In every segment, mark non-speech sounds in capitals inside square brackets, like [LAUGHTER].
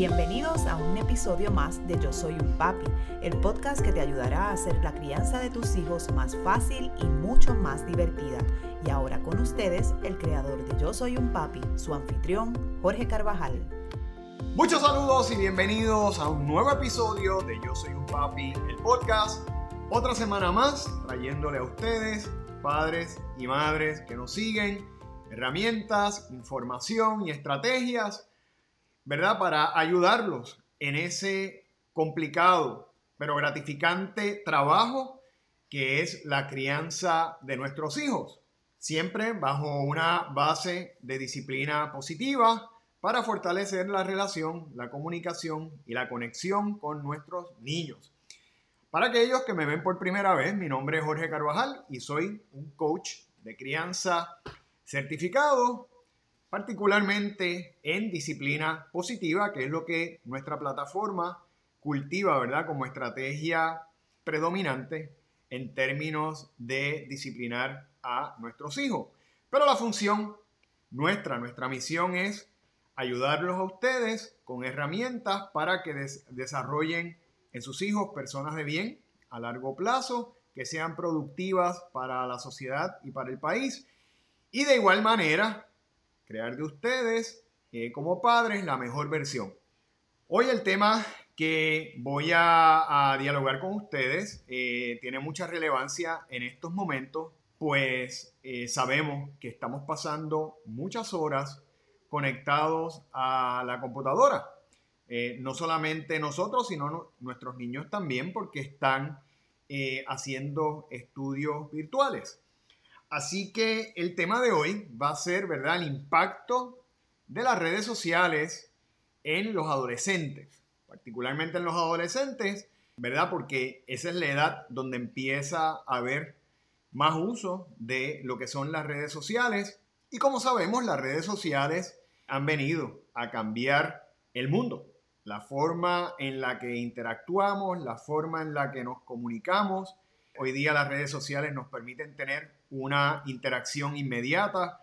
Bienvenidos a un episodio más de Yo Soy un Papi, el podcast que te ayudará a hacer la crianza de tus hijos más fácil y mucho más divertida. Y ahora con ustedes, el creador de Yo Soy un Papi, su anfitrión, Jorge Carvajal. Muchos saludos y bienvenidos a un nuevo episodio de Yo Soy un Papi, el podcast. Otra semana más trayéndole a ustedes, padres y madres que nos siguen, herramientas, información y estrategias ¿verdad? Para ayudarlos en ese complicado pero gratificante trabajo que es la crianza de nuestros hijos. Siempre bajo una base de disciplina positiva para fortalecer la relación, la comunicación y la conexión con nuestros niños. Para aquellos que me ven por primera vez, mi nombre es Jorge Carvajal y soy un coach de crianza certificado particularmente en disciplina positiva, que es lo que nuestra plataforma cultiva, ¿verdad? Como estrategia predominante en términos de disciplinar a nuestros hijos. Pero la función nuestra, nuestra misión es ayudarlos a ustedes con herramientas para que desarrollen en sus hijos personas de bien a largo plazo, que sean productivas para la sociedad y para el país. Y de igual manera, crear de ustedes eh, como padres la mejor versión. Hoy el tema que voy a, dialogar con ustedes eh, tiene mucha relevancia en estos momentos, pues eh, sabemos que estamos pasando muchas horas conectados a la computadora. no solamente nosotros, sino nuestros niños también, porque están haciendo estudios virtuales. Así que el tema de hoy va a ser, ¿verdad?, el impacto de las redes sociales en los adolescentes, particularmente en los adolescentes, ¿verdad? Porque esa es la edad donde empieza a haber más uso de lo que son las redes sociales. Y como sabemos, las redes sociales han venido a cambiar el mundo, la forma en la que interactuamos, la forma en la que nos comunicamos. Hoy día las redes sociales nos permiten tener una interacción inmediata,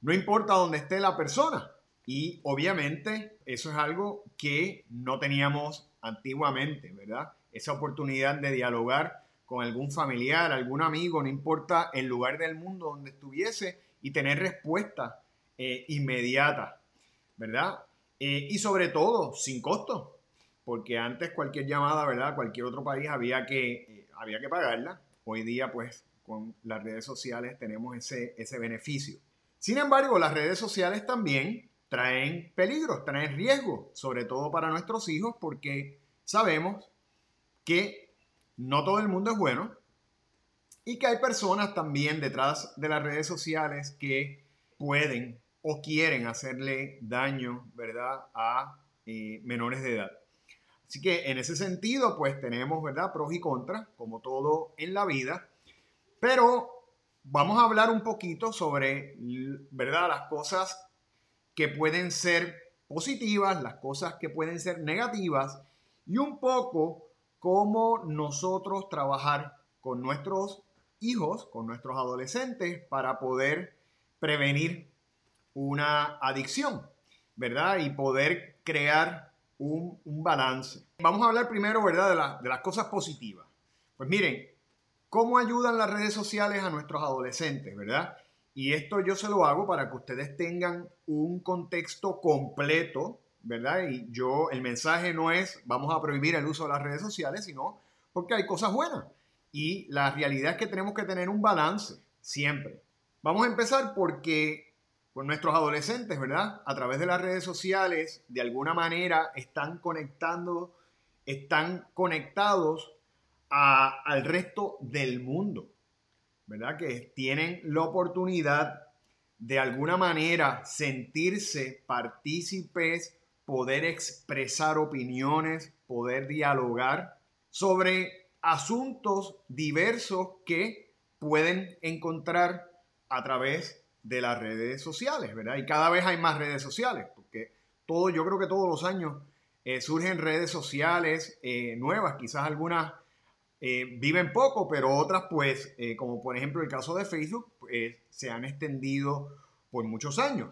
no importa dónde esté la persona. Y obviamente eso es algo que no teníamos antiguamente, ¿verdad? Esa oportunidad de dialogar con algún familiar, algún amigo, no importa el lugar del mundo donde estuviese y tener respuesta eh, inmediata, ¿verdad? Eh, y sobre todo sin costo, porque antes cualquier llamada, ¿verdad? Cualquier otro país había que, eh, había que pagarla. Hoy día pues con las redes sociales tenemos ese, ese beneficio. Sin embargo, las redes sociales también traen peligros, traen riesgos, sobre todo para nuestros hijos, porque sabemos que no todo el mundo es bueno y que hay personas también detrás de las redes sociales que pueden o quieren hacerle daño, ¿verdad?, a eh, menores de edad. Así que en ese sentido, pues tenemos, ¿verdad?, pros y contras, como todo en la vida. Pero vamos a hablar un poquito sobre, ¿verdad? Las cosas que pueden ser positivas, las cosas que pueden ser negativas y un poco cómo nosotros trabajar con nuestros hijos, con nuestros adolescentes para poder prevenir una adicción, ¿verdad? Y poder crear un, balance. Vamos a hablar primero, ¿verdad? De, de las cosas positivas. Pues miren, ¿Cómo ayudan las redes sociales a nuestros adolescentes, verdad? Y esto yo se lo hago para que ustedes tengan un contexto completo, ¿verdad? Y yo, el mensaje no es vamos a prohibir el uso de las redes sociales, sino porque hay cosas buenas. Y la realidad es que tenemos que tener un balance siempre. Vamos a empezar porque con nuestros adolescentes, ¿verdad? A través de las redes sociales, de alguna manera están conectando, están conectados al resto del mundo, ¿verdad? Que tienen la oportunidad de alguna manera sentirse partícipes, poder expresar opiniones, poder dialogar sobre asuntos diversos que pueden encontrar a través de las redes sociales, ¿verdad? Y cada vez hay más redes sociales, porque todo, yo creo que todos los años eh, surgen redes sociales eh, nuevas, quizás algunas eh, viven poco, pero otras pues, como por ejemplo el caso de Facebook, pues, se han extendido por muchos años.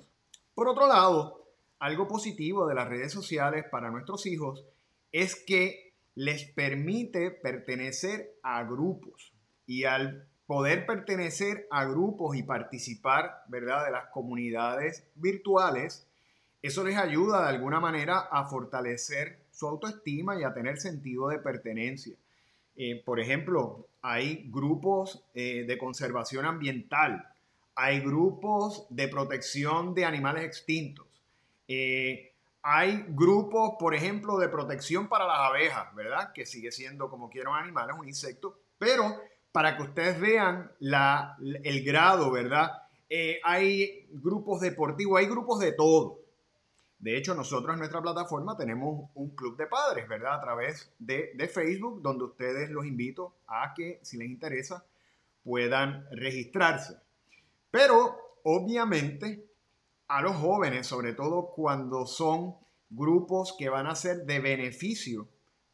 Por otro lado, algo positivo de las redes sociales para nuestros hijos es que les permite pertenecer a grupos y al poder pertenecer a grupos y participar, ¿verdad?, de las comunidades virtuales, eso les ayuda de alguna manera a fortalecer su autoestima y a tener sentido de pertenencia. Eh, por ejemplo, hay grupos eh, de conservación ambiental, hay grupos de protección de animales extintos, eh, hay grupos, por ejemplo, de protección para las abejas, ¿verdad? Que sigue siendo como quieran animales, un insecto, pero para que ustedes vean la, el grado, ¿verdad? hay grupos deportivos, hay grupos de todo. De hecho, nosotros en nuestra plataforma tenemos un club de padres, ¿verdad? A través de, Facebook, donde ustedes los invito a que, si les interesa, puedan registrarse. Pero, obviamente, a los jóvenes, sobre todo cuando son grupos que van a ser de beneficio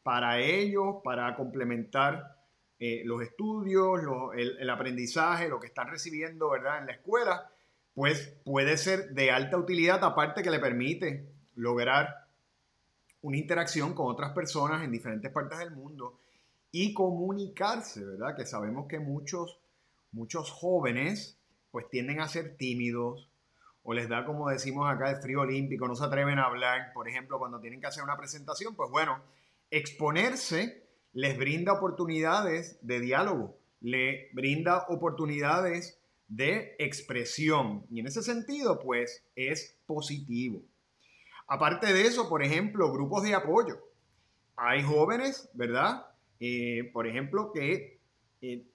para ellos, para complementar eh, los estudios, el, el aprendizaje, lo que están recibiendo, ¿verdad? En la escuela, pues puede ser de alta utilidad, aparte que le permite lograr una interacción con otras personas en diferentes partes del mundo y comunicarse, ¿verdad? Que sabemos que muchos, muchos jóvenes pues tienden a ser tímidos o les da, como decimos acá, el frío olímpico, no se atreven a hablar, por ejemplo, cuando tienen que hacer una presentación, pues bueno, exponerse les brinda oportunidades de diálogo, le brinda oportunidades de expresión. Y en ese sentido, pues es positivo. Aparte de eso, por ejemplo, grupos de apoyo. Hay jóvenes, ¿verdad? Eh, por ejemplo, que eh,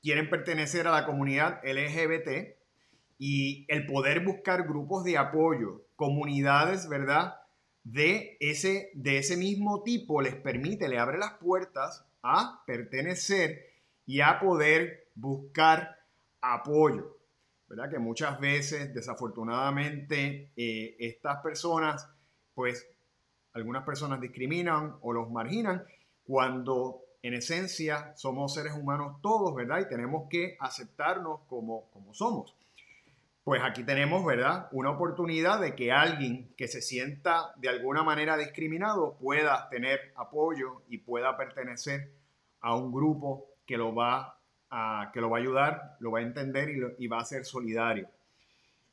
quieren pertenecer a la comunidad LGBT y el poder buscar grupos de apoyo, comunidades, ¿verdad? De ese, de ese mismo tipo les permite, le abre las puertas a pertenecer y a poder buscar apoyo, ¿verdad? Que muchas veces, desafortunadamente, eh, estas personas, pues, algunas personas discriminan o los marginan cuando en esencia somos seres humanos todos, ¿verdad? Y tenemos que aceptarnos como, como somos. Pues aquí tenemos, ¿verdad? Una oportunidad de que alguien que se sienta de alguna manera discriminado pueda tener apoyo y pueda pertenecer a un grupo que lo va que lo va a ayudar, lo va a entender y, va a ser solidario.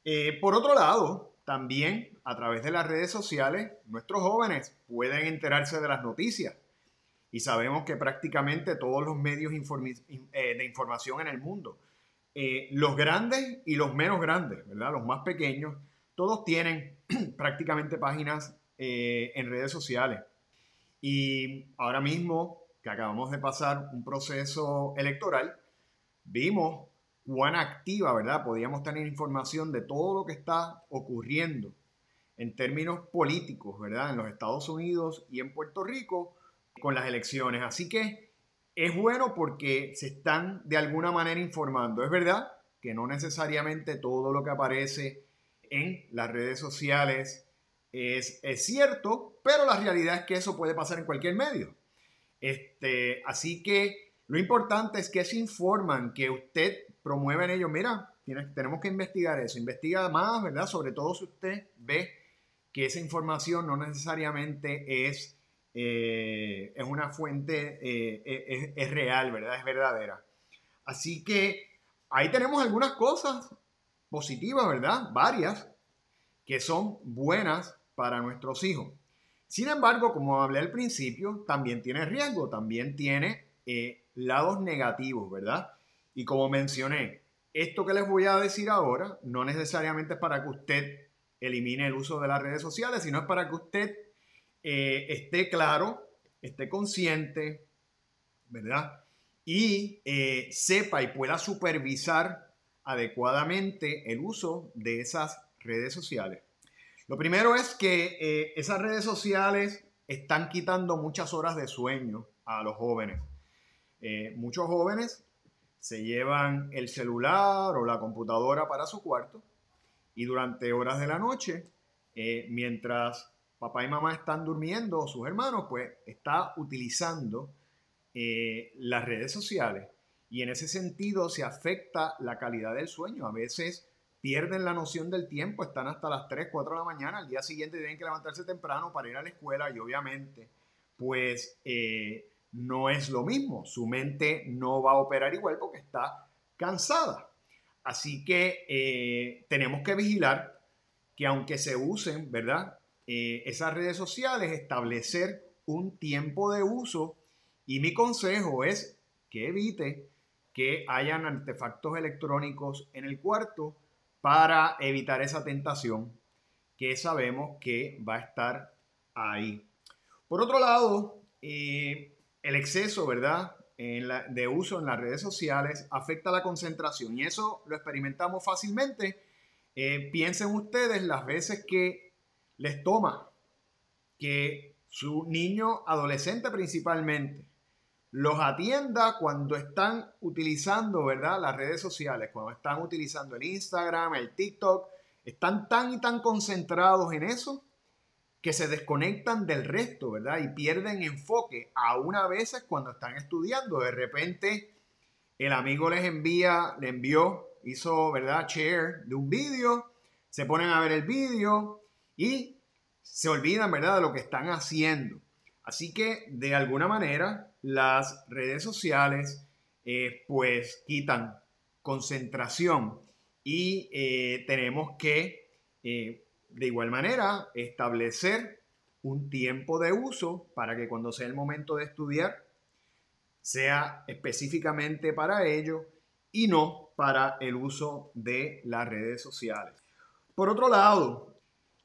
Eh, por otro lado, también a través de las redes sociales, nuestros jóvenes pueden enterarse de las noticias. Y sabemos que prácticamente todos los medios eh, de información en el mundo, eh, los grandes y los menos grandes, ¿verdad? Los más pequeños, todos tienen [CLEARS THROAT] prácticamente páginas en redes sociales. Y ahora mismo que acabamos de pasar un proceso electoral, vimos cuán activa, ¿verdad? Podíamos tener información de todo lo que está ocurriendo en términos políticos, ¿verdad? En los Estados Unidos y en Puerto Rico con las elecciones. Así que es bueno porque se están de alguna manera informando. Es verdad que no necesariamente todo lo que aparece en las redes sociales es, cierto, pero la realidad es que eso puede pasar en cualquier medio. Este, así que lo importante es que se informan, que usted promueve en ellos. Mira, tenemos que investigar eso. Investiga más, ¿verdad? Sobre todo si usted ve que esa información no necesariamente es, eh, es una fuente, eh, es, real, ¿verdad? Es verdadera. Así que ahí tenemos algunas cosas positivas, ¿verdad? Varias que son buenas para nuestros hijos. Sin embargo, como hablé al principio, también tiene riesgo, también tiene eh, lados negativos, ¿verdad? Y como mencioné, esto que les voy a decir ahora no necesariamente es para que usted elimine el uso de las redes sociales, sino es para que usted eh, esté claro, esté consciente, ¿verdad? Y eh, sepa y pueda supervisar adecuadamente el uso de esas redes sociales. Lo primero es que eh, esas redes sociales están quitando muchas horas de sueño a los jóvenes. Muchos jóvenes se llevan el celular o la computadora para su cuarto y durante horas de la noche, mientras papá y mamá están durmiendo sus hermanos, pues está utilizando eh, las redes sociales y en ese sentido se afecta la calidad del sueño. A veces pierden la noción del tiempo, están hasta las 3, 4 de la mañana, al día siguiente tienen que levantarse temprano para ir a la escuela y obviamente pues eh, no es lo mismo, su mente no va a operar igual porque está cansada. Así que eh, tenemos que vigilar que aunque se usen, ¿verdad? Eh, esas redes sociales, establecer un tiempo de uso y mi consejo es que evite que hayan artefactos electrónicos en el cuarto para evitar esa tentación que sabemos que va a estar ahí. Por otro lado, eh, el exceso, ¿verdad? de uso en las redes sociales afecta la concentración y eso lo experimentamos fácilmente. Eh, piensen ustedes las veces que les toma que su niño adolescente principalmente los atienda cuando están utilizando, ¿verdad? Las redes sociales, cuando están utilizando el Instagram, el TikTok, están tan y tan concentrados en eso que se desconectan del resto, ¿verdad? Y pierden enfoque, aún a veces cuando están estudiando. De repente, el amigo les envía, le envió, hizo, ¿verdad? Share de un vídeo, se ponen a ver el vídeo y se olvidan, ¿verdad? De lo que están haciendo. Así que, de alguna manera, las redes sociales eh, pues quitan concentración y eh, tenemos que eh, de igual manera establecer un tiempo de uso para que cuando sea el momento de estudiar sea específicamente para ello y no para el uso de las redes sociales. Por otro lado,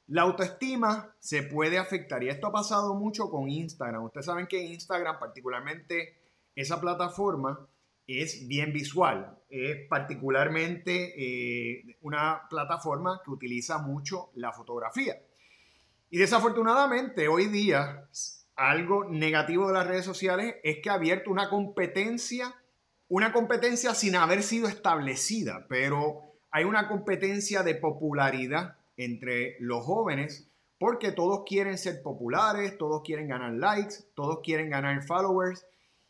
la autoestima se puede afectar y esto ha pasado mucho con Instagram. Ustedes saben que Instagram, particularmente esa plataforma, es bien visual. Es particularmente eh, una plataforma que utiliza mucho la fotografía. Y desafortunadamente hoy día algo negativo de las redes sociales es que ha abierto una competencia, una competencia sin haber sido establecida, pero hay una competencia de popularidad entre los jóvenes porque todos quieren ser populares, todos quieren ganar likes, todos quieren ganar followers.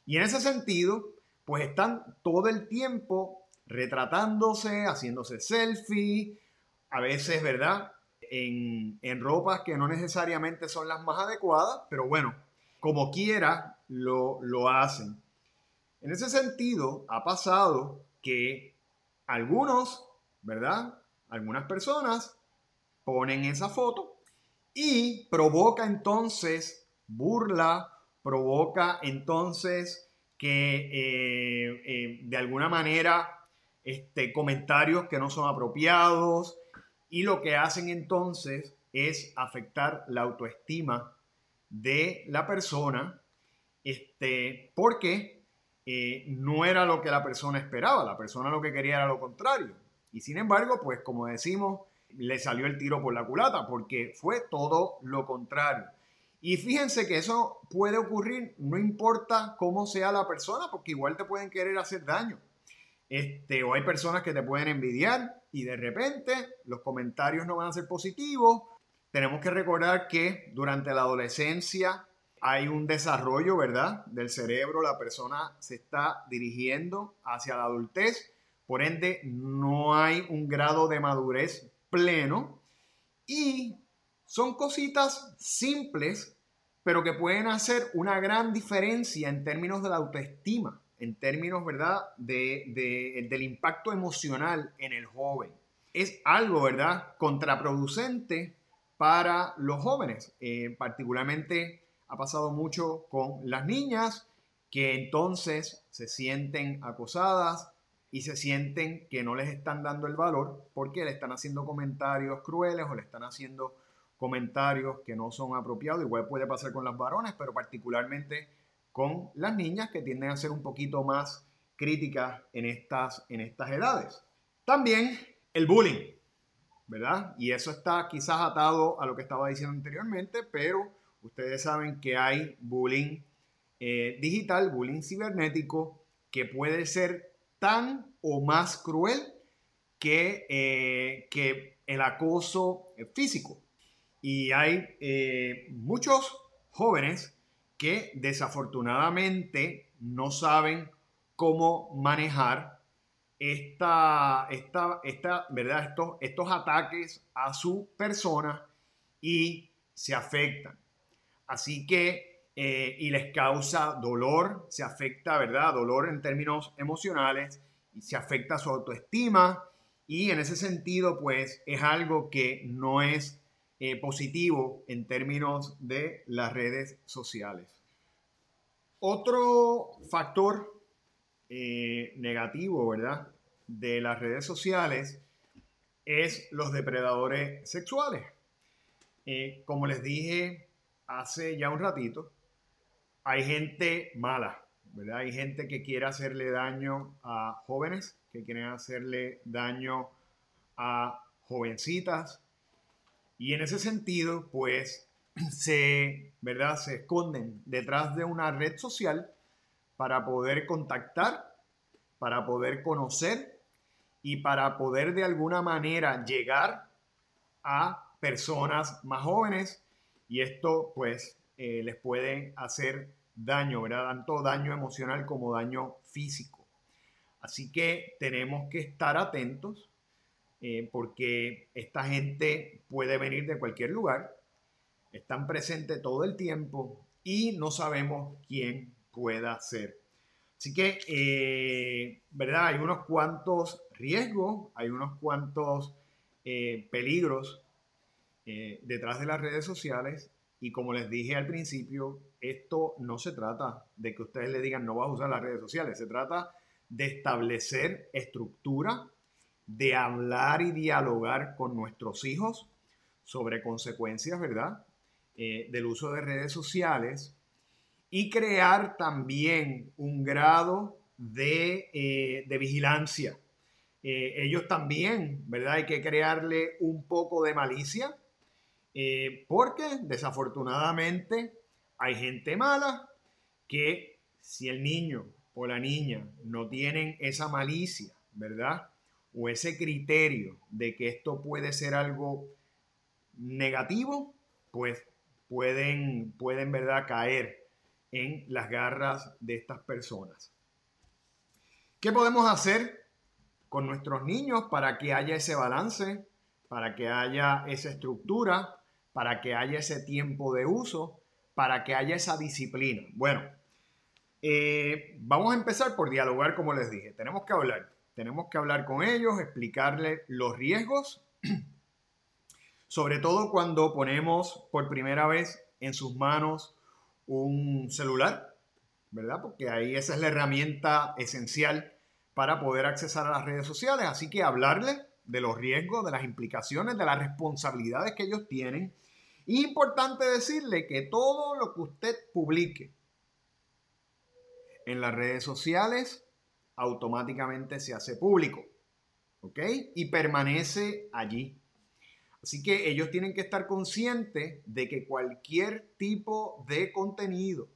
Y en ese sentido, pues están todo el tiempo retratándose, haciéndose selfie, a veces, ¿verdad? En, en, ropas que no necesariamente son las más adecuadas, pero bueno, como quiera, lo, lo hacen. En ese sentido, ha pasado que algunos, ¿verdad? Algunas personas ponen esa foto y provoca entonces burla, provoca entonces que eh, eh, de alguna manera este, comentarios que no son apropiados y lo que hacen entonces es afectar la autoestima de la persona este, porque eh, no era lo que la persona esperaba, la persona lo que quería era lo contrario. Y sin embargo, pues como decimos, le salió el tiro por la culata, porque fue todo lo contrario. Y fíjense que eso puede ocurrir, no importa cómo sea la persona, porque igual te pueden querer hacer daño. Este, o hay personas que te pueden envidiar y de repente los comentarios no van a ser positivos. Tenemos que recordar que durante la adolescencia hay un desarrollo, ¿verdad? Del cerebro, la persona se está dirigiendo hacia la adultez, por ende no hay un grado de madurez pleno y son cositas simples, pero que pueden hacer una gran diferencia en términos de la autoestima, en términos, ¿verdad?, de, del impacto emocional en el joven. Es algo, ¿verdad?, contraproducente para los jóvenes. Eh, particularmente ha pasado mucho con las niñas que entonces se sienten acosadas, y se sienten que no les están dando el valor porque le están haciendo comentarios crueles o le están haciendo comentarios que no son apropiados. Igual puede pasar con las varones, pero particularmente con las niñas que tienden a ser un poquito más críticas en estas, en estas edades. También el bullying, ¿verdad? Y eso está quizás atado a lo que estaba diciendo anteriormente, pero ustedes saben que hay bullying eh, digital, bullying cibernético, que puede ser tan o más cruel que, eh, que el acoso físico. Y hay eh, muchos jóvenes que desafortunadamente no saben cómo manejar esta, esta, esta, ¿verdad? Estos, estos ataques a su persona y se afectan. Así que, eh, y les causa dolor, se afecta, ¿verdad? Dolor en términos emocionales y se afecta su autoestima y en ese sentido, pues es algo que no es eh, positivo en términos de las redes sociales. Otro factor eh, negativo, ¿verdad? De las redes sociales es los depredadores sexuales. Como les dije hace ya un ratito, hay gente mala, ¿verdad? Hay gente que quiere hacerle daño a jóvenes, que quieren hacerle daño a jovencitas. Y en ese sentido, pues [CLEARS THROAT] se, ¿verdad? se esconden detrás de una red social para poder contactar, para poder conocer y para poder de alguna manera llegar a personas más jóvenes y esto pues eh, les puede hacer daño, ¿verdad? Tanto daño emocional como daño físico. Así que tenemos que estar atentos eh, porque esta gente puede venir de cualquier lugar, están presentes todo el tiempo y no sabemos quién pueda ser. Así que, eh, ¿verdad? Hay unos cuantos riesgos, hay unos cuantos peligros detrás de las redes sociales y como les dije al principio, esto no se trata de que ustedes le digan no vas a usar las redes sociales, se trata de establecer estructura, de hablar y dialogar con nuestros hijos sobre consecuencias, ¿verdad? Eh, del uso de redes sociales y crear también un grado de, eh, vigilancia. Eh, ellos también, ¿verdad? Hay que crearle un poco de malicia porque desafortunadamente hay gente mala que si el niño o la niña no tienen esa malicia, ¿verdad? O ese criterio de que esto puede ser algo negativo, pues pueden, pueden ¿verdad?, caer en las garras de estas personas. ¿Qué podemos hacer con nuestros niños para que haya ese balance, para que haya esa estructura, para que haya ese tiempo de uso, para que haya esa disciplina? Bueno, eh, vamos a empezar por dialogar, como les dije. Tenemos que hablar. Tenemos que hablar con ellos, explicarles los riesgos, [CLEARS THROAT] sobre todo cuando ponemos por primera vez en sus manos un celular, ¿verdad? Porque ahí esa es la herramienta esencial para poder accesar a las redes sociales. Así que hablarles de los riesgos, de las implicaciones, de las responsabilidades que ellos tienen. Importante decirle que todo lo que usted publique, en las redes sociales, automáticamente se hace público. ¿Ok? Y permanece allí. Así que ellos tienen que estar conscientes de que cualquier tipo de contenido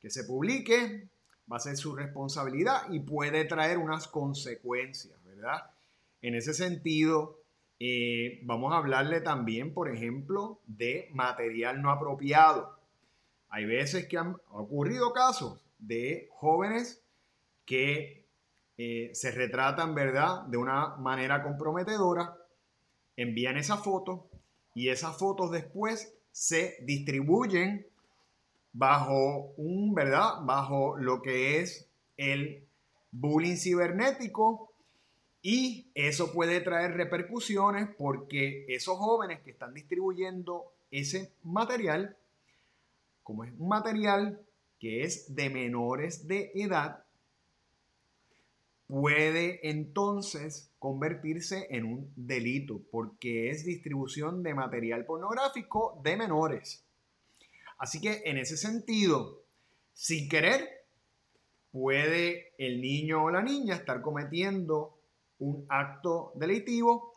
que se publique va a ser su responsabilidad y puede traer unas consecuencias, ¿verdad? En ese sentido, eh, vamos a hablarle también, por ejemplo, de material no apropiado. Hay veces que han ocurrido casos de jóvenes que eh, se retratan, ¿verdad?, de una manera comprometedora, envían esa foto y esas fotos después se distribuyen bajo un, ¿verdad?, bajo lo que es el bullying cibernético y eso puede traer repercusiones porque esos jóvenes que están distribuyendo ese material, como es un material que es de menores de edad, puede entonces convertirse en un delito porque es distribución de material pornográfico de menores. Así que en ese sentido, sin querer, puede el niño o la niña estar cometiendo un acto delictivo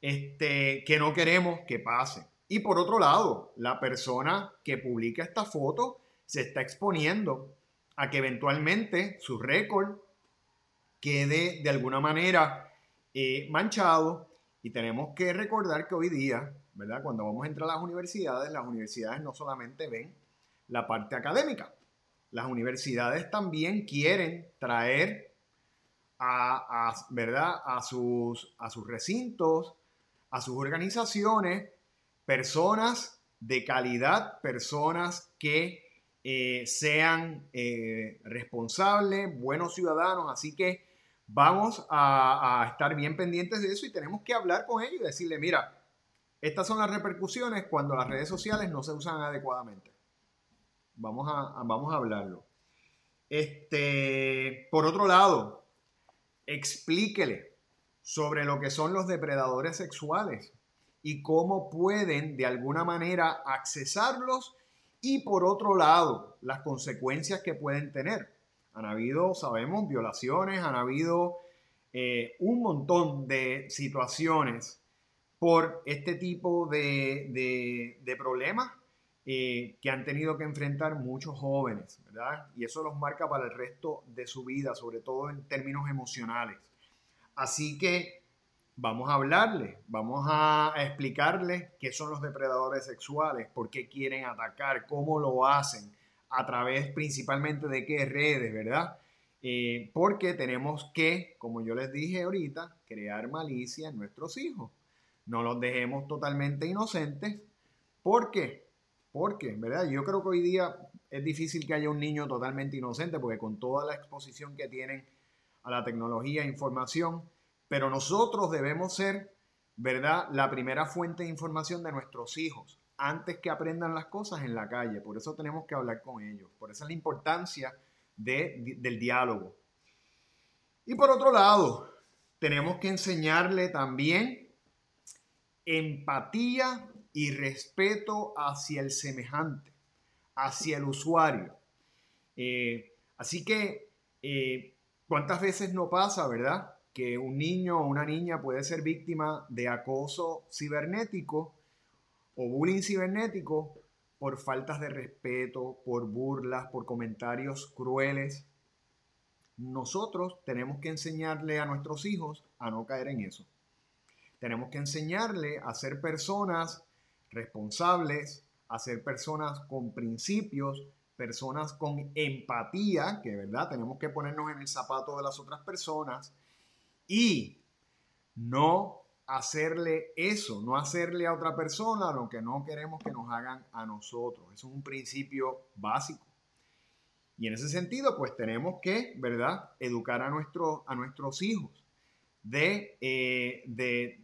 este, que no queremos que pase. Y por otro lado, la persona que publica esta foto se está exponiendo a que eventualmente su récord quede de alguna manera eh, manchado y tenemos que recordar que hoy día, ¿verdad? Cuando vamos a entrar a las universidades, las universidades no solamente ven la parte académica, las universidades también quieren traer a, ¿verdad? A, sus, a sus recintos, a sus organizaciones, personas de calidad, personas que eh, sean eh, responsables, buenos ciudadanos. Así que vamos a, estar bien pendientes de eso y tenemos que hablar con ellos y decirle, mira, estas son las repercusiones cuando las redes sociales no se usan adecuadamente. Vamos a, vamos a hablarlo. Este, por otro lado, explíquele sobre lo que son los depredadores sexuales y cómo pueden de alguna manera accesarlos y por otro lado, las consecuencias que pueden tener. Han habido, sabemos, violaciones, han habido eh, un montón de situaciones por este tipo de, problemas eh, que han tenido que enfrentar muchos jóvenes, ¿verdad? Y eso los marca para el resto de su vida, sobre todo en términos emocionales. Así que vamos a hablarle, vamos a explicarle qué son los depredadores sexuales, por qué quieren atacar, cómo lo hacen, a través principalmente de qué redes, ¿verdad? Eh, porque tenemos que, como yo les dije ahorita, crear malicia en nuestros hijos. No los dejemos totalmente inocentes. ¿Por qué? Porque, ¿verdad? Yo creo que hoy día es difícil que haya un niño totalmente inocente porque con toda la exposición que tienen a la tecnología e información, pero nosotros debemos ser, ¿verdad? La primera fuente de información de nuestros hijos antes que aprendan las cosas en la calle. Por eso tenemos que hablar con ellos. Por eso es la importancia del diálogo. Y por otro lado, tenemos que enseñarle también empatía y respeto hacia el semejante, hacia el usuario. Eh, así que, eh, ¿cuántas veces no pasa, verdad? Que un niño o una niña puede ser víctima de acoso cibernético o bullying cibernético por faltas de respeto, por burlas, por comentarios crueles. Nosotros tenemos que enseñarle a nuestros hijos a no caer en eso. Tenemos que enseñarle a ser personas responsables, a ser personas con principios, personas con empatía, que verdad tenemos que ponernos en el zapato de las otras personas y no hacerle eso, no hacerle a otra persona lo que no queremos que nos hagan a nosotros. Eso es un principio básico. Y en ese sentido, pues tenemos que, ¿verdad?, educar a, a nuestros hijos de, eh, de,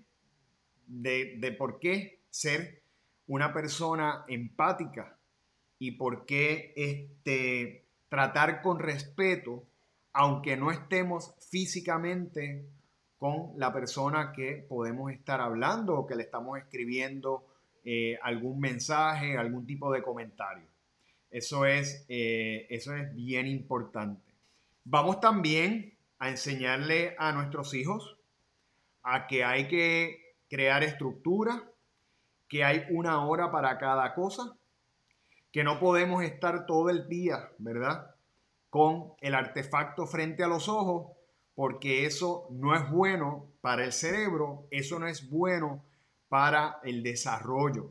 de, de por qué ser una persona empática y por qué este, tratar con respeto, aunque no estemos físicamente con la persona que podemos estar hablando o que le estamos escribiendo eh, algún mensaje, algún tipo de comentario. Eso es, eh, eso es bien importante. Vamos también a enseñarle a nuestros hijos a que hay que crear estructura, que hay una hora para cada cosa, que no podemos estar todo el día, ¿verdad? Con el artefacto frente a los ojos porque eso no es bueno para el cerebro, eso no es bueno para el desarrollo.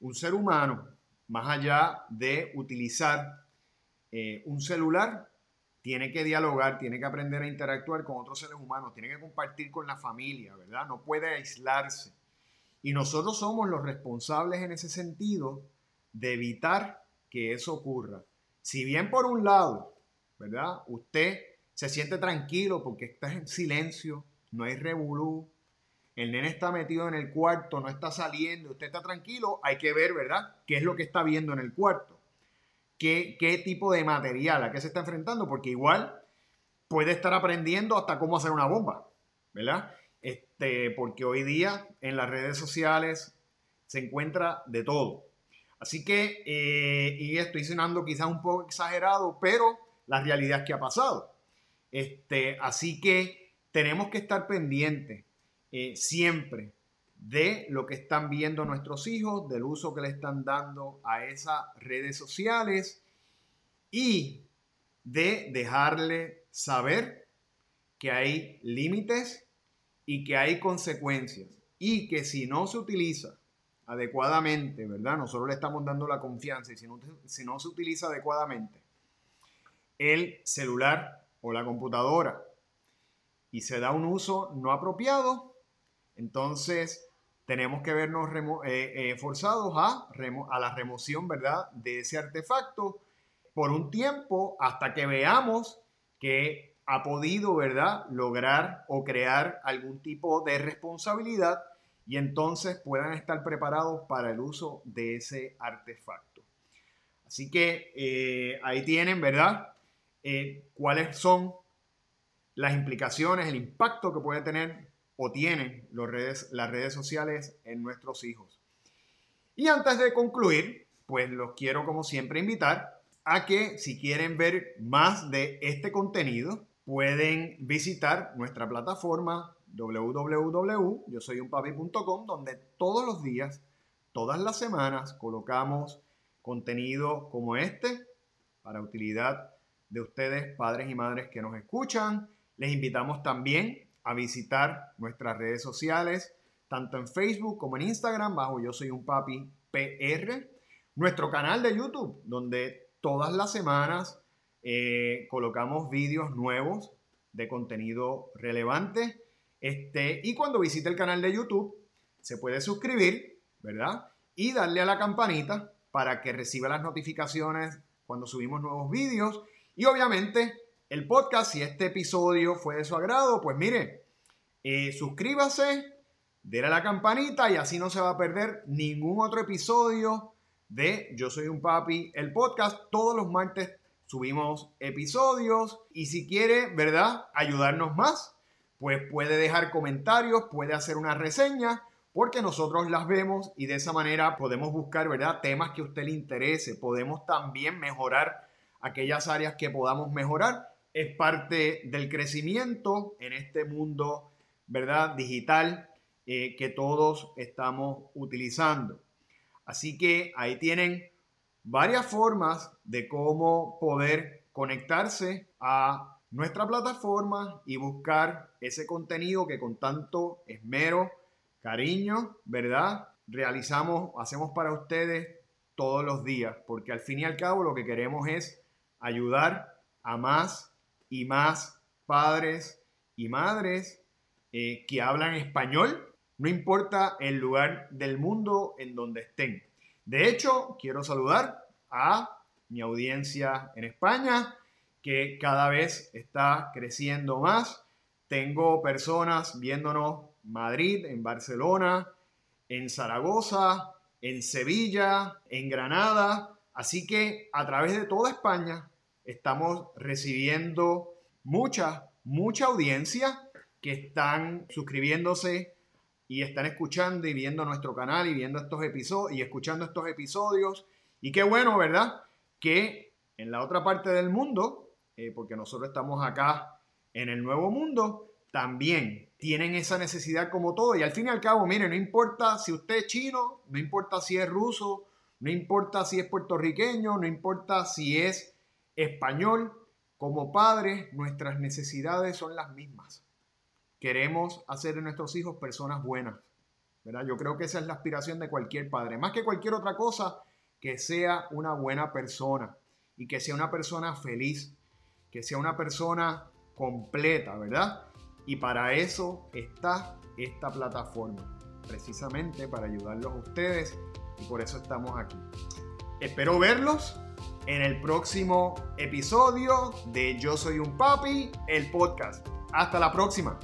Un ser humano, más allá de utilizar eh, un celular, tiene que dialogar, tiene que aprender a interactuar con otros seres humanos, tiene que compartir con la familia, ¿verdad? No puede aislarse. Y nosotros somos los responsables en ese sentido de evitar que eso ocurra. Si bien por un lado, ¿verdad? Usted se siente tranquilo porque está en silencio, no hay revolú, el nene está metido en el cuarto, no está saliendo, usted está tranquilo, hay que ver, ¿verdad? ¿Qué es lo que está viendo en el cuarto? ¿Qué, qué tipo de material a qué se está enfrentando? Porque igual puede estar aprendiendo hasta cómo hacer una bomba, ¿verdad? Este, porque hoy día en las redes sociales se encuentra de todo. Así que, eh, y estoy sonando quizás un poco exagerado, pero la realidad es que ha pasado. Este, así que tenemos que estar pendientes eh, siempre de lo que están viendo nuestros hijos, del uso que le están dando a esas redes sociales y de dejarle saber que hay límites y que hay consecuencias y que si no se utiliza adecuadamente, ¿verdad? Nosotros le estamos dando la confianza y si no, si no se utiliza adecuadamente el celular o la computadora y se da un uso no apropiado, entonces tenemos que vernos eh, eh, forzados a, a la remoción, ¿verdad?, de ese artefacto por un tiempo hasta que veamos que ha podido, ¿verdad?, lograr o crear algún tipo de responsabilidad y entonces puedan estar preparados para el uso de ese artefacto. Así que eh, ahí tienen, ¿verdad?, eh, cuáles son las implicaciones, el impacto que puede tener o tienen las redes sociales en nuestros hijos. Y antes de concluir, pues los quiero como siempre invitar a que si quieren ver más de este contenido, pueden visitar nuestra plataforma www.yosoyunpapi.com donde todos los días, todas las semanas colocamos contenido como este para utilidad de ustedes, padres y madres que nos escuchan. Les invitamos también a visitar nuestras redes sociales, tanto en Facebook como en Instagram, bajo Yo Soy un Papi PR. Nuestro canal de YouTube, donde todas las semanas eh, colocamos vídeos nuevos de contenido relevante. Este, y cuando visite el canal de YouTube, se puede suscribir, ¿verdad? Y darle a la campanita para que reciba las notificaciones cuando subimos nuevos vídeos. Y obviamente el podcast, si este episodio fue de su agrado, pues mire, eh, suscríbase, déle a la campanita y así no se va a perder ningún otro episodio de Yo Soy un Papi, el podcast. Todos los martes subimos episodios y si quiere, ¿verdad? Ayudarnos más, pues puede dejar comentarios, puede hacer una reseña, porque nosotros las vemos y de esa manera podemos buscar, ¿verdad? Temas que a usted le interese. Podemos también mejorar aquellas áreas que podamos mejorar. Es parte del crecimiento en este mundo, ¿verdad? Digital eh, que todos estamos utilizando. Así que ahí tienen varias formas de cómo poder conectarse a nuestra plataforma y buscar ese contenido que con tanto esmero, cariño, ¿verdad? Realizamos, hacemos para ustedes todos los días, porque al fin y al cabo lo que queremos es ayudar a más y más padres y madres eh, que hablan español no importa el lugar del mundo en donde estén. De hecho, quiero saludar a mi audiencia en España, que cada vez está creciendo más. Tengo personas viéndonos Madrid, en Barcelona, en Zaragoza, en Sevilla, en Granada. Así que a través de toda España estamos recibiendo mucha, mucha audiencia que están suscribiéndose y están escuchando y viendo nuestro canal y viendo estos episodios y escuchando estos episodios. Y qué bueno, ¿verdad? Que en la otra parte del mundo, eh, porque nosotros estamos acá en el nuevo mundo, también tienen esa necesidad como todo. Y al fin y al cabo, mire, no importa si usted es chino, no importa si es ruso, no importa si es puertorriqueño, no importa si es español, como padres, nuestras necesidades son las mismas queremos hacer de nuestros hijos personas buenas. ¿verdad? Yo creo que esa es la aspiración de cualquier padre. Más que cualquier otra cosa, que sea una buena persona y que sea una persona feliz, que sea una persona completa, ¿verdad? Y para eso está esta plataforma, precisamente para ayudarlos a ustedes y por eso estamos aquí. Espero verlos en el próximo episodio de Yo Soy un Papi, el podcast. Hasta la próxima.